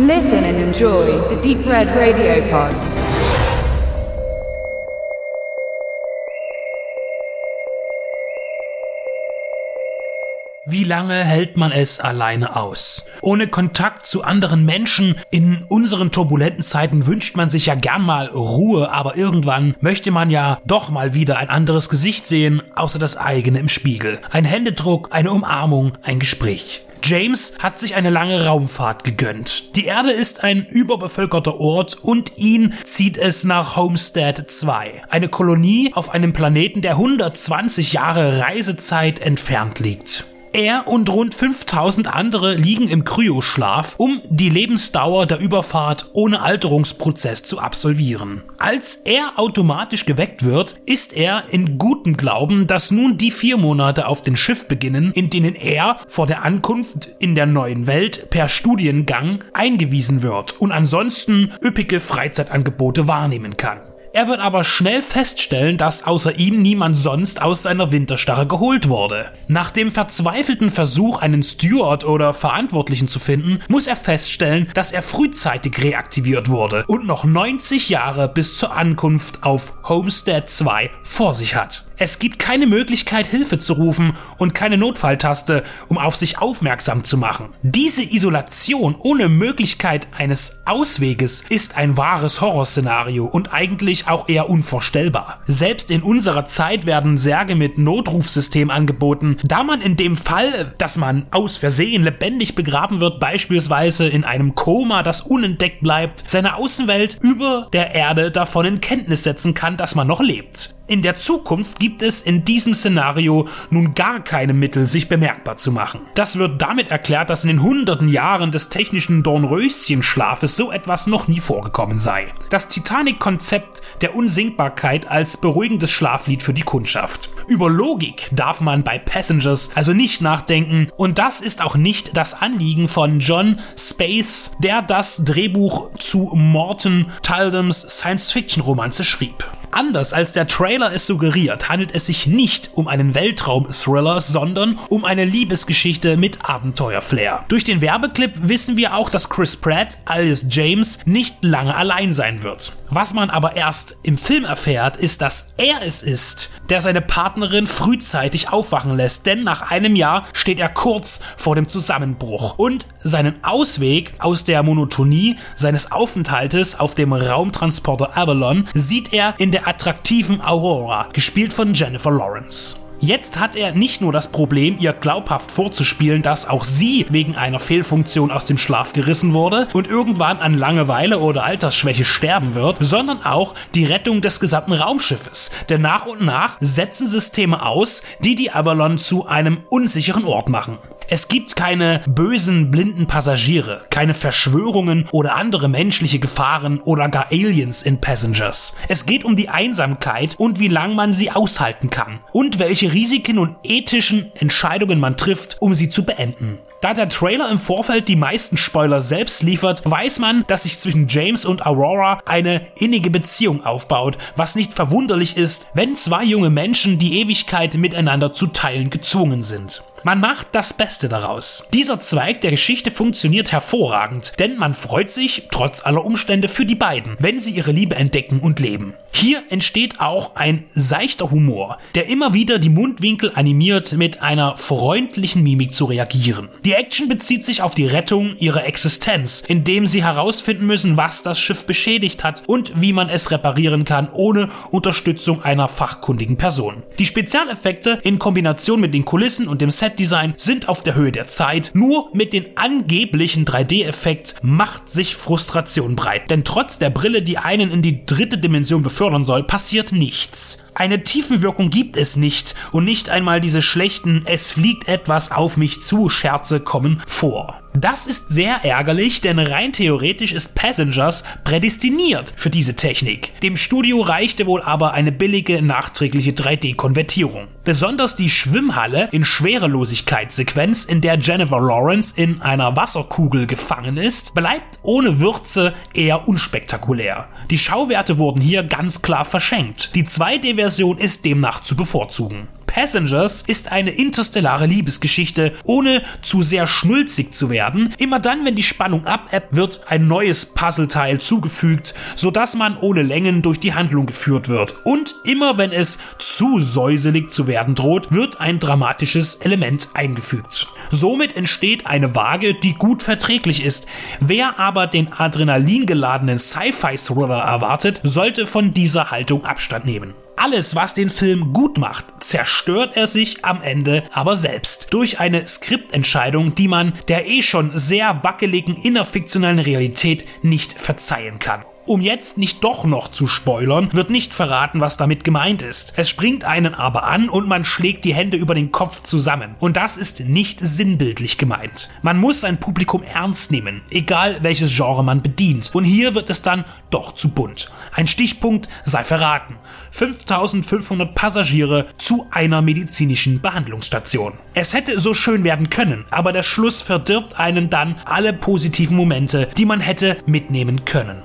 Listen and enjoy the Deep Red Radio Pod. Wie lange hält man es alleine aus? Ohne Kontakt zu anderen Menschen in unseren turbulenten Zeiten wünscht man sich ja gern mal Ruhe, aber irgendwann möchte man ja doch mal wieder ein anderes Gesicht sehen, außer das eigene im Spiegel. Ein Händedruck, eine Umarmung, ein Gespräch. James hat sich eine lange Raumfahrt gegönnt. Die Erde ist ein überbevölkerter Ort und ihn zieht es nach Homestead 2, eine Kolonie auf einem Planeten, der 120 Jahre Reisezeit entfernt liegt. Er und rund 5000 andere liegen im Kryoschlaf, um die Lebensdauer der Überfahrt ohne Alterungsprozess zu absolvieren. Als er automatisch geweckt wird, ist er in gutem Glauben, dass nun die vier Monate auf dem Schiff beginnen, in denen er vor der Ankunft in der neuen Welt per Studiengang eingewiesen wird und ansonsten üppige Freizeitangebote wahrnehmen kann. Er wird aber schnell feststellen, dass außer ihm niemand sonst aus seiner Winterstarre geholt wurde. Nach dem verzweifelten Versuch, einen Steward oder Verantwortlichen zu finden, muss er feststellen, dass er frühzeitig reaktiviert wurde und noch 90 Jahre bis zur Ankunft auf Homestead 2 vor sich hat. Es gibt keine Möglichkeit, Hilfe zu rufen und keine Notfalltaste, um auf sich aufmerksam zu machen. Diese Isolation ohne Möglichkeit eines Ausweges ist ein wahres Horrorszenario und eigentlich auch eher unvorstellbar. Selbst in unserer Zeit werden Särge mit Notrufsystem angeboten, da man in dem Fall, dass man aus Versehen lebendig begraben wird, beispielsweise in einem Koma, das unentdeckt bleibt, seine Außenwelt über der Erde davon in Kenntnis setzen kann, dass man noch lebt. In der Zukunft gibt es in diesem Szenario nun gar keine Mittel, sich bemerkbar zu machen. Das wird damit erklärt, dass in den hunderten Jahren des technischen Dornröschenschlafes so etwas noch nie vorgekommen sei. Das Titanic-Konzept der Unsinkbarkeit als beruhigendes Schlaflied für die Kundschaft. Über Logik darf man bei Passengers also nicht nachdenken und das ist auch nicht das Anliegen von John Space, der das Drehbuch zu Morton Taldums Science-Fiction-Romanze schrieb. Anders als der Trailer es suggeriert, handelt es sich nicht um einen Weltraum-Thriller, sondern um eine Liebesgeschichte mit Abenteuerflair. Durch den Werbeclip wissen wir auch, dass Chris Pratt alias James nicht lange allein sein wird. Was man aber erst im Film erfährt, ist, dass er es ist, der seine Partnerin frühzeitig aufwachen lässt, denn nach einem Jahr steht er kurz vor dem Zusammenbruch und seinen Ausweg aus der Monotonie seines Aufenthaltes auf dem Raumtransporter Avalon sieht er in der attraktiven Aurora, gespielt von Jennifer Lawrence. Jetzt hat er nicht nur das Problem, ihr glaubhaft vorzuspielen, dass auch sie wegen einer Fehlfunktion aus dem Schlaf gerissen wurde und irgendwann an Langeweile oder Altersschwäche sterben wird, sondern auch die Rettung des gesamten Raumschiffes. Denn nach und nach setzen Systeme aus, die die Avalon zu einem unsicheren Ort machen. Es gibt keine bösen, blinden Passagiere, keine Verschwörungen oder andere menschliche Gefahren oder gar Aliens in Passengers. Es geht um die Einsamkeit und wie lang man sie aushalten kann und welche Risiken und ethischen Entscheidungen man trifft, um sie zu beenden. Da der Trailer im Vorfeld die meisten Spoiler selbst liefert, weiß man, dass sich zwischen James und Aurora eine innige Beziehung aufbaut, was nicht verwunderlich ist, wenn zwei junge Menschen die Ewigkeit miteinander zu teilen gezwungen sind. Man macht das Beste daraus. Dieser Zweig der Geschichte funktioniert hervorragend, denn man freut sich, trotz aller Umstände, für die beiden, wenn sie ihre Liebe entdecken und leben. Hier entsteht auch ein seichter Humor, der immer wieder die Mundwinkel animiert, mit einer freundlichen Mimik zu reagieren. Die Action bezieht sich auf die Rettung ihrer Existenz, indem sie herausfinden müssen, was das Schiff beschädigt hat und wie man es reparieren kann, ohne Unterstützung einer fachkundigen Person. Die Spezialeffekte in Kombination mit den Kulissen und dem Setdesign sind auf der Höhe der Zeit, nur mit den angeblichen 3D-Effekt macht sich Frustration breit, denn trotz der Brille, die einen in die dritte Dimension befördern soll, passiert nichts. Eine Tiefenwirkung gibt es nicht und nicht einmal diese schlechten Es fliegt etwas auf mich zu Scherze kommen vor. Das ist sehr ärgerlich, denn rein theoretisch ist Passengers prädestiniert für diese Technik. Dem Studio reichte wohl aber eine billige nachträgliche 3D-Konvertierung. Besonders die Schwimmhalle in Schwerelosigkeitssequenz, in der Jennifer Lawrence in einer Wasserkugel gefangen ist, bleibt ohne Würze eher unspektakulär. Die Schauwerte wurden hier ganz klar verschenkt. Die 2D-Version ist demnach zu bevorzugen. Passengers ist eine interstellare Liebesgeschichte, ohne zu sehr schnulzig zu werden. Immer dann, wenn die Spannung abebbt, wird ein neues Puzzleteil zugefügt, sodass man ohne Längen durch die Handlung geführt wird. Und immer wenn es zu säuselig zu werden droht, wird ein dramatisches Element eingefügt. Somit entsteht eine Waage, die gut verträglich ist. Wer aber den adrenalingeladenen Sci-Fi-Thriller erwartet, sollte von dieser Haltung Abstand nehmen. Alles, was den Film gut macht, zerstört er sich am Ende aber selbst. Durch eine Skriptentscheidung, die man der eh schon sehr wackeligen innerfiktionalen Realität nicht verzeihen kann. Um jetzt nicht doch noch zu spoilern, wird nicht verraten, was damit gemeint ist. Es springt einen aber an und man schlägt die Hände über den Kopf zusammen. Und das ist nicht sinnbildlich gemeint. Man muss sein Publikum ernst nehmen, egal welches Genre man bedient. Und hier wird es dann doch zu bunt. Ein Stichpunkt sei verraten. 5500 Passagiere zu einer medizinischen Behandlungsstation. Es hätte so schön werden können, aber der Schluss verdirbt einen dann alle positiven Momente, die man hätte mitnehmen können.